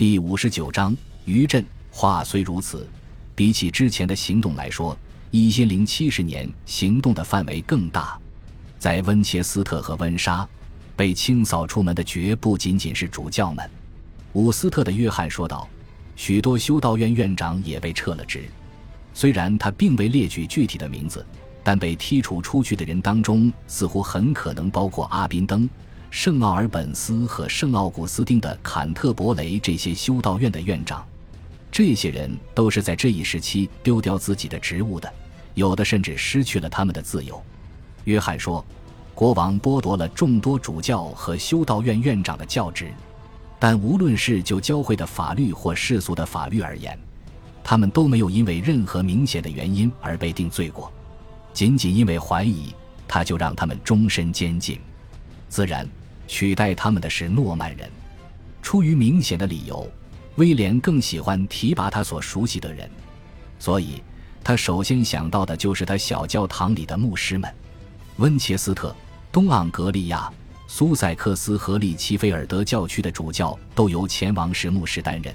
第五十九章余震。话虽如此，比起之前的行动来说，一千零七十年行动的范围更大。在温切斯特和温莎，被清扫出门的绝不仅仅是主教们。伍斯特的约翰说道：“许多修道院院长也被撤了职。虽然他并未列举具体的名字，但被剔除出去的人当中，似乎很可能包括阿宾登、圣奥尔本斯和圣奥古斯丁的坎特伯雷这些修道院的院长。这些人都是在这一时期丢掉自己的职务的，有的甚至失去了他们的自由。”约翰说：“国王剥夺了众多主教和修道院院长的教职，但无论是就教会的法律或世俗的法律而言，他们都没有因为任何明显的原因而被定罪过。仅仅因为怀疑，他就让他们终身监禁。自然，取代他们的是诺曼人。出于明显的理由，威廉更喜欢提拔他所熟悉的人，所以他首先想到的就是他小教堂里的牧师们。”温切斯特、东盎格利亚、苏塞克斯和利奇菲尔德教区的主教都由前王室牧师担任。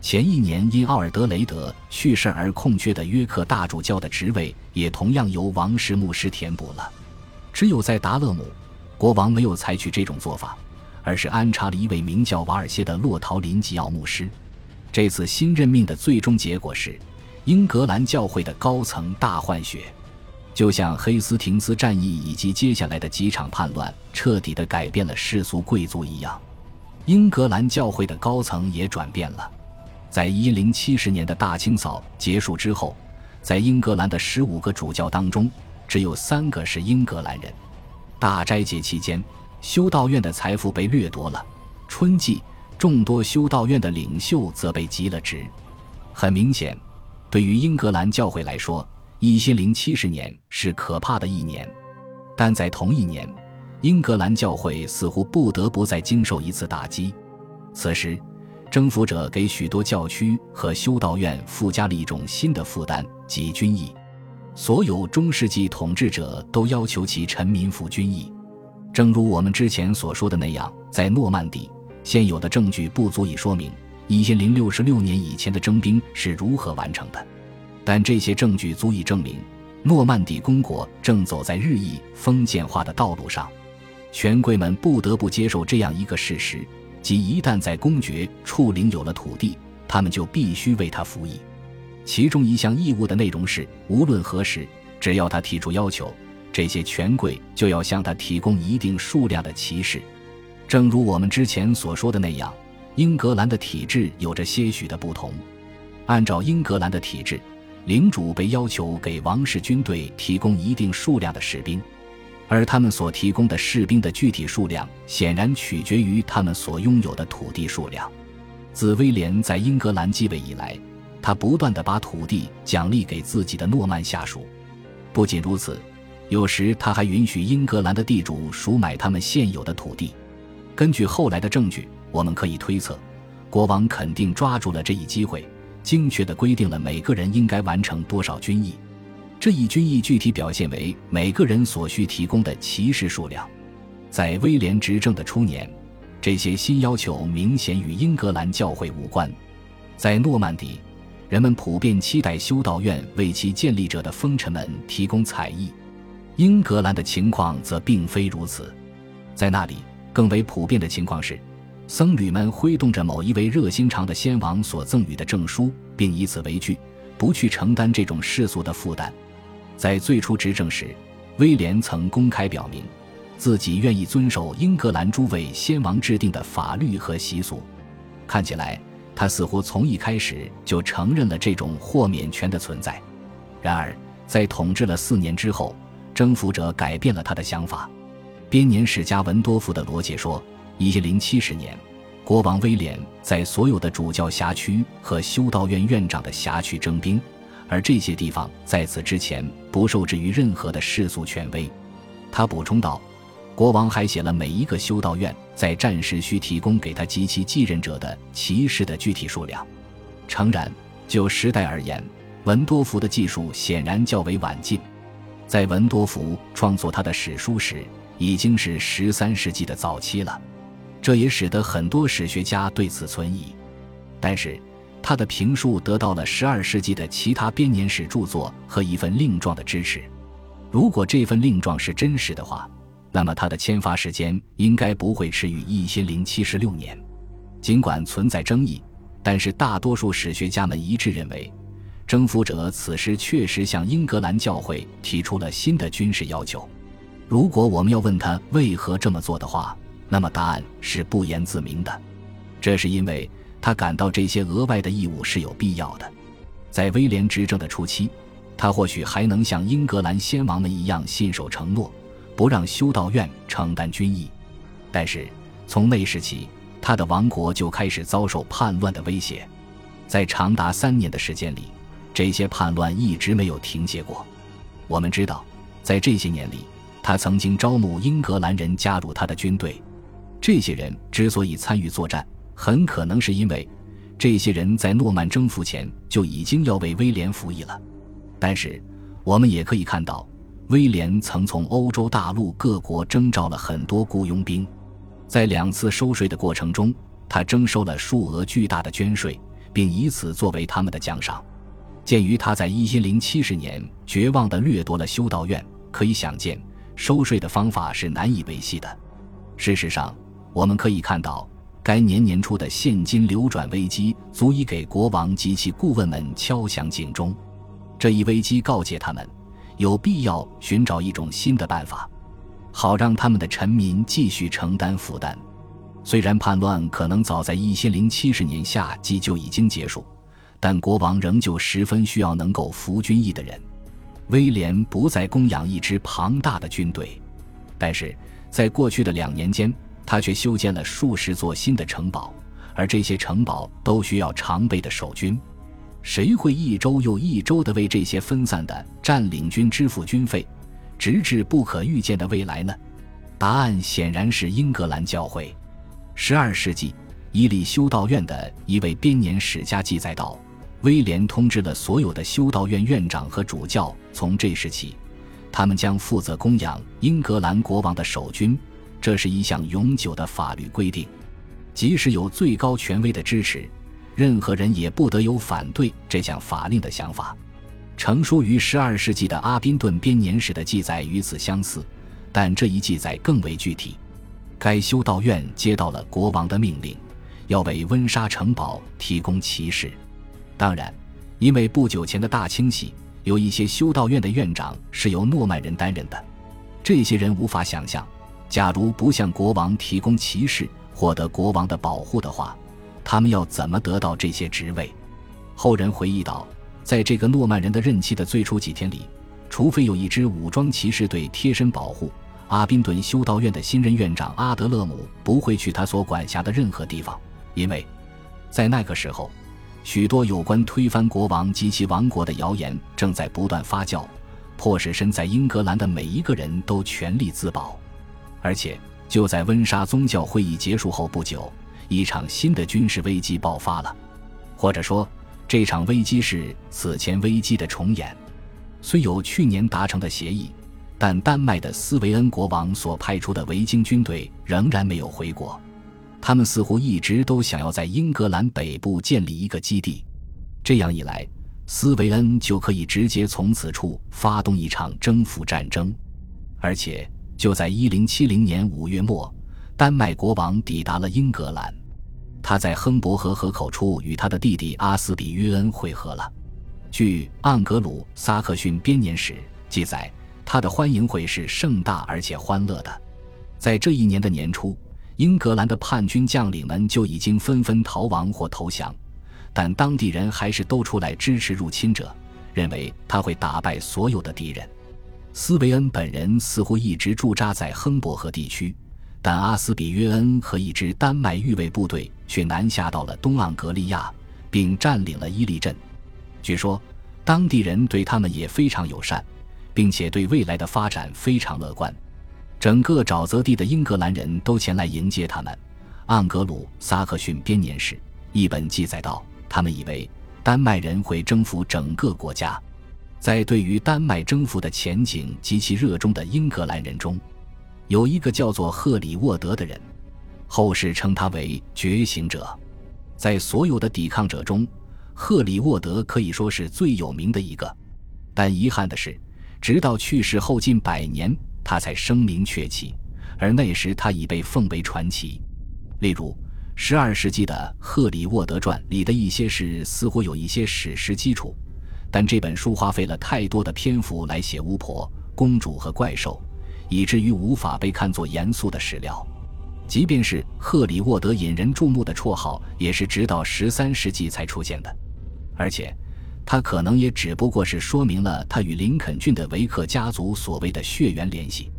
前一年因奥尔德雷德去世而空缺的约克大主教的职位也同样由王室牧师填补了。只有在达勒姆，国王没有采取这种做法，而是安插了一位名叫瓦尔谢的洛陶林吉奥牧师。这次新任命的最终结果是，英格兰教会的高层大换血。就像黑斯廷斯战役以及接下来的几场叛乱彻底地改变了世俗贵族一样，英格兰教会的高层也转变了。在一零七十年的大清扫结束之后，在英格兰的十五个主教当中，只有三个是英格兰人。大斋节期间，修道院的财富被掠夺了；春季，众多修道院的领袖则被极了职。很明显，对于英格兰教会来说，一千零七十年是可怕的一年，但在同一年，英格兰教会似乎不得不再经受一次打击。此时，征服者给许多教区和修道院附加了一种新的负担，即军役。所有中世纪统治者都要求其臣民服军役。正如我们之前所说的那样，在诺曼底，现有的证据不足以说明一千零六十六年以前的征兵是如何完成的。但这些证据足以证明，诺曼底公国正走在日益封建化的道路上。权贵们不得不接受这样一个事实：即一旦在公爵处领有了土地，他们就必须为他服役。其中一项义务的内容是，无论何时，只要他提出要求，这些权贵就要向他提供一定数量的骑士。正如我们之前所说的那样，英格兰的体制有着些许的不同。按照英格兰的体制。领主被要求给王室军队提供一定数量的士兵，而他们所提供的士兵的具体数量显然取决于他们所拥有的土地数量。自威廉在英格兰继位以来，他不断地把土地奖励给自己的诺曼下属。不仅如此，有时他还允许英格兰的地主赎买他们现有的土地。根据后来的证据，我们可以推测，国王肯定抓住了这一机会。精确地规定了每个人应该完成多少军役，这一军役具体表现为每个人所需提供的骑士数量。在威廉执政的初年，这些新要求明显与英格兰教会无关。在诺曼底，人们普遍期待修道院为其建立者的封臣们提供彩艺；英格兰的情况则并非如此，在那里更为普遍的情况是。僧侣们挥动着某一位热心肠的先王所赠予的证书，并以此为据，不去承担这种世俗的负担。在最初执政时，威廉曾公开表明，自己愿意遵守英格兰诸位先王制定的法律和习俗。看起来，他似乎从一开始就承认了这种豁免权的存在。然而，在统治了四年之后，征服者改变了他的想法。编年史家文多夫的罗杰说。一千零七十年，国王威廉在所有的主教辖区和修道院院长的辖区征兵，而这些地方在此之前不受制于任何的世俗权威。他补充道：“国王还写了每一个修道院在战时需提供给他及其继任者的骑士的具体数量。”诚然，就时代而言，文多福的技术显然较为晚近。在文多福创作他的史书时，已经是十三世纪的早期了。这也使得很多史学家对此存疑。但是，他的评述得到了12世纪的其他编年史著作和一份令状的支持。如果这份令状是真实的话，那么他的签发时间应该不会迟于一千零七十六年。尽管存在争议，但是大多数史学家们一致认为，征服者此时确实向英格兰教会提出了新的军事要求。如果我们要问他为何这么做的话，那么答案是不言自明的。这是因为他感到这些额外的义务是有必要的。在威廉执政的初期。他或许还能像英格兰先王们一样信守承诺，不让修道院承担军役。但是从那时起，他的王国就开始遭受叛乱的威胁。在长达三年的时间里，这些叛乱一直没有停歇过。我们知道，在这些年里，他曾经招募英格兰人加入他的军队。这些人之所以参与作战，很可能是因为这些人在诺曼征服前就已经要为威廉服役了。但是，我们也可以看到，威廉曾从欧洲大陆各国征召了很多雇佣兵，在两次收税的过程中，他征收了数额巨大的捐税，并以此作为他们的奖赏。鉴于他在一零七十年绝望地掠夺了修道院，可以想见，收税的方法是难以维系的。事实上，我们可以看到，该年年初的现金流转危机足以给国王及其顾问们敲响警钟。这一危机告诫他们，有必要寻找一种新的办法，好让他们的臣民继续承担负担。虽然叛乱可能早在一千零七十年夏季就已经结束，但国王仍旧十分需要能够服军役的人。威廉不再供养一支庞大的军队，但是在过去的两年间，他却修建了数十座新的城堡，而这些城堡都需要常备的守军。谁会一周又一周地为这些分散的占领军支付军费，直至不可预见的未来呢？答案显然是英格兰教会。十二世纪，伊利修道院的一位编年史家记载道：“威廉通知了所有的修道院院长和主教，从这时起，他们将负责供养英格兰国王的守军。这是一项永久的法律规定，即使有最高权威的支持。”任何人也不得有反对这项法令的想法。成书于十二世纪的阿宾顿编年史的记载与此相似，但这一记载更为具体。该修道院接到了国王的命令，要为温莎城堡提供骑士。当然，因为不久前的大清洗，有一些修道院的院长是由诺曼人担任的。这些人无法想象，假如不向国王提供骑士，获得国王的保护的话。他们要怎么得到这些职位？后人回忆道，在这个诺曼人的任期的最初几天里，除非有一支武装骑士队贴身保护，阿宾顿修道院的新任院长阿德勒姆不会去他所管辖的任何地方，因为在那个时候，许多有关推翻国王及其王国的谣言正在不断发酵，迫使身在英格兰的每一个人都全力自保。而且就在温莎宗教会议结束后不久。一场新的军事危机爆发了，或者说，这场危机是此前危机的重演。虽有去年达成的协议，但丹麦的斯维恩国王所派出的维京军队仍然没有回国。他们似乎一直都想要在英格兰北部建立一个基地，这样一来，斯维恩就可以直接从此处发动一场征服战争。而且，就在一零七零年五月末，丹麦国王抵达了英格兰。他在亨伯河河口处与他的弟弟阿斯比约恩会合了。据《盎格鲁撒克逊编年史》记载，他的欢迎会是盛大而且欢乐的。在这一年的年初，英格兰的叛军将领们就已经纷纷逃亡或投降，但当地人还是都出来支持入侵者，认为他会打败所有的敌人。斯维恩本人似乎一直驻扎在亨伯河地区。但阿斯比约恩和一支丹麦预备部队却南下到了东盎格利亚，并占领了伊利镇。据说，当地人对他们也非常友善，并且对未来的发展非常乐观。整个沼泽地的英格兰人都前来迎接他们。盎格鲁撒克逊编年史一本记载道，他们以为丹麦人会征服整个国家。在对于丹麦征服的前景极其热衷的英格兰人中。有一个叫做赫里沃德的人，后世称他为觉醒者。在所有的抵抗者中，赫里沃德可以说是最有名的一个。但遗憾的是，直到去世后近百年，他才声名鹊起，而那时他已被奉为传奇。例如，十二世纪的《赫里沃德传》里的一些事似乎有一些史实基础，但这本书花费了太多的篇幅来写巫婆、公主和怪兽，以至于无法被看作严肃的史料。即便是赫里沃德引人注目的绰号，也是直到十三世纪才出现的，而且，他可能也只不过是说明了他与林肯郡的维克家族所谓的血缘联系。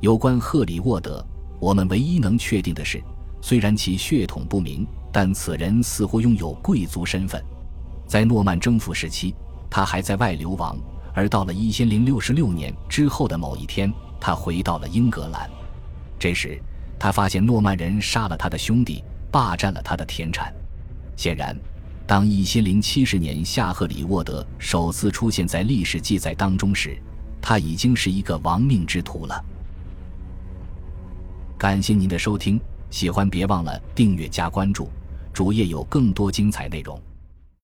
有关赫里沃德，我们唯一能确定的是。虽然其血统不明，但此人似乎拥有贵族身份。在诺曼征服时期，他还在外流亡；而到了一千零六十六年之后的某一天，他回到了英格兰。这时，他发现诺曼人杀了他的兄弟，霸占了他的田产。显然，当一千零七十年夏赫里沃德首次出现在历史记载当中时，他已经是一个亡命之徒了。感谢您的收听。喜欢别忘了订阅加关注，主页有更多精彩内容。